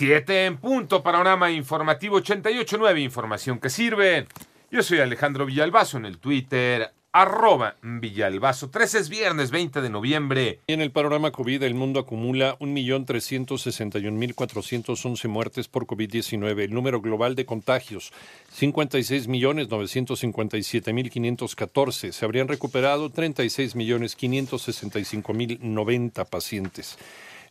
Siete en punto, panorama informativo 88.9, información que sirve. Yo soy Alejandro Villalbazo en el Twitter, arroba Villalbazo. 13 es viernes 20 de noviembre. En el panorama COVID, el mundo acumula 1.361.411 muertes por COVID-19. El número global de contagios, 56.957.514. Se habrían recuperado 36.565.090 pacientes.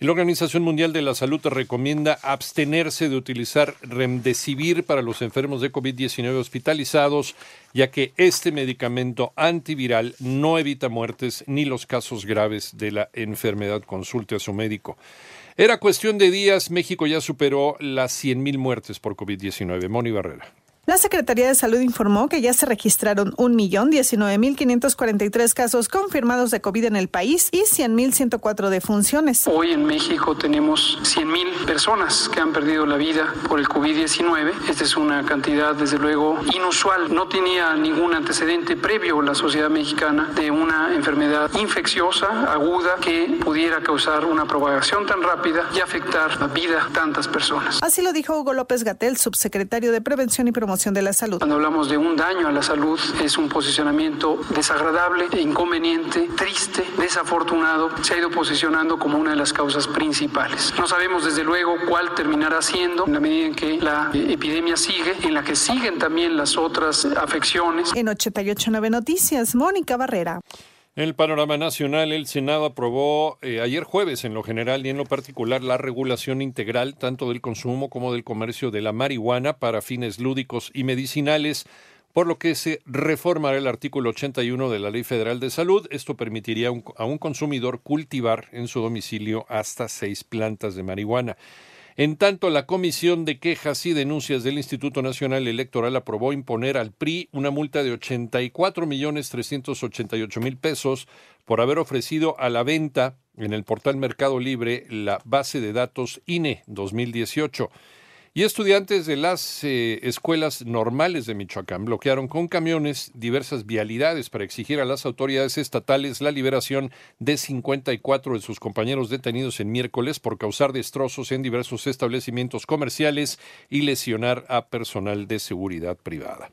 La Organización Mundial de la Salud recomienda abstenerse de utilizar remdesivir para los enfermos de COVID-19 hospitalizados, ya que este medicamento antiviral no evita muertes ni los casos graves de la enfermedad. Consulte a su médico. Era cuestión de días, México ya superó las 100.000 muertes por COVID-19. Moni Barrera. La Secretaría de Salud informó que ya se registraron 1.019.543 casos confirmados de COVID en el país y 100.104 defunciones. Hoy en México tenemos 100.000 personas que han perdido la vida por el COVID-19. Esta es una cantidad, desde luego, inusual. No tenía ningún antecedente previo la sociedad mexicana de una enfermedad infecciosa, aguda, que pudiera causar una propagación tan rápida y afectar la vida de tantas personas. Así lo dijo Hugo López Gatel, subsecretario de Prevención y Promoción de la salud. Cuando hablamos de un daño a la salud, es un posicionamiento desagradable, inconveniente, triste, desafortunado. Se ha ido posicionando como una de las causas principales. No sabemos desde luego cuál terminará siendo en la medida en que la epidemia sigue, en la que siguen también las otras afecciones. En 889 Noticias, Mónica Barrera. En el panorama nacional, el Senado aprobó eh, ayer jueves en lo general y en lo particular la regulación integral tanto del consumo como del comercio de la marihuana para fines lúdicos y medicinales, por lo que se reformará el artículo 81 de la Ley Federal de Salud. Esto permitiría a un consumidor cultivar en su domicilio hasta seis plantas de marihuana. En tanto, la Comisión de Quejas y Denuncias del Instituto Nacional Electoral aprobó imponer al PRI una multa de 84 millones 388 mil pesos por haber ofrecido a la venta en el portal Mercado Libre la base de datos INE 2018. Y estudiantes de las eh, escuelas normales de Michoacán bloquearon con camiones diversas vialidades para exigir a las autoridades estatales la liberación de 54 de sus compañeros detenidos en miércoles por causar destrozos en diversos establecimientos comerciales y lesionar a personal de seguridad privada.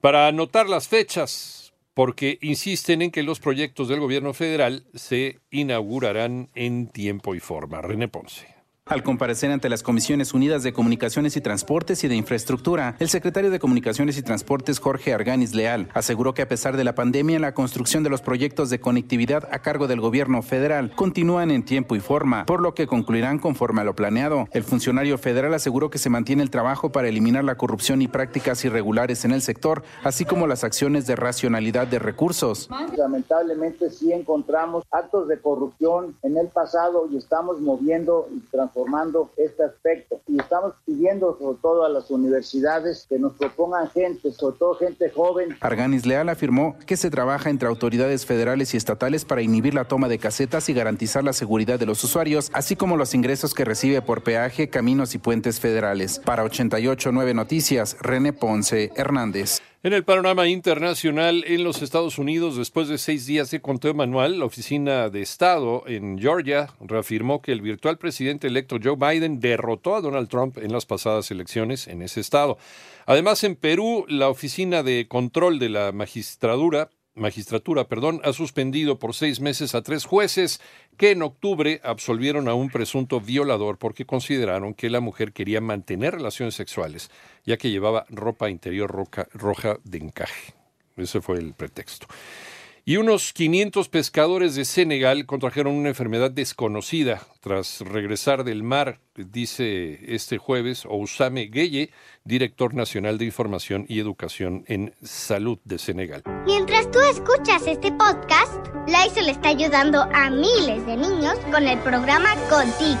Para anotar las fechas, porque insisten en que los proyectos del gobierno federal se inaugurarán en tiempo y forma. René Ponce. Al comparecer ante las Comisiones Unidas de Comunicaciones y Transportes y de Infraestructura, el secretario de Comunicaciones y Transportes, Jorge Arganis Leal, aseguró que a pesar de la pandemia, la construcción de los proyectos de conectividad a cargo del gobierno federal continúan en tiempo y forma, por lo que concluirán conforme a lo planeado. El funcionario federal aseguró que se mantiene el trabajo para eliminar la corrupción y prácticas irregulares en el sector, así como las acciones de racionalidad de recursos. Lamentablemente sí encontramos actos de corrupción en el pasado y estamos moviendo y transformando formando este aspecto. Y estamos pidiendo sobre todo a las universidades que nos propongan gente, sobre todo gente joven. Arganis Leal afirmó que se trabaja entre autoridades federales y estatales para inhibir la toma de casetas y garantizar la seguridad de los usuarios, así como los ingresos que recibe por peaje, caminos y puentes federales. Para 889 Noticias, René Ponce Hernández. En el panorama internacional, en los Estados Unidos, después de seis días de conteo manual, la Oficina de Estado en Georgia reafirmó que el virtual presidente electo Joe Biden derrotó a Donald Trump en las pasadas elecciones en ese estado. Además, en Perú, la Oficina de Control de la Magistratura magistratura, perdón, ha suspendido por seis meses a tres jueces que en octubre absolvieron a un presunto violador porque consideraron que la mujer quería mantener relaciones sexuales, ya que llevaba ropa interior roja de encaje. Ese fue el pretexto. Y unos 500 pescadores de Senegal contrajeron una enfermedad desconocida tras regresar del mar, dice este jueves Ousame Gueye, director nacional de Información y Educación en Salud de Senegal. Mientras tú escuchas este podcast, le está ayudando a miles de niños con el programa Contigo,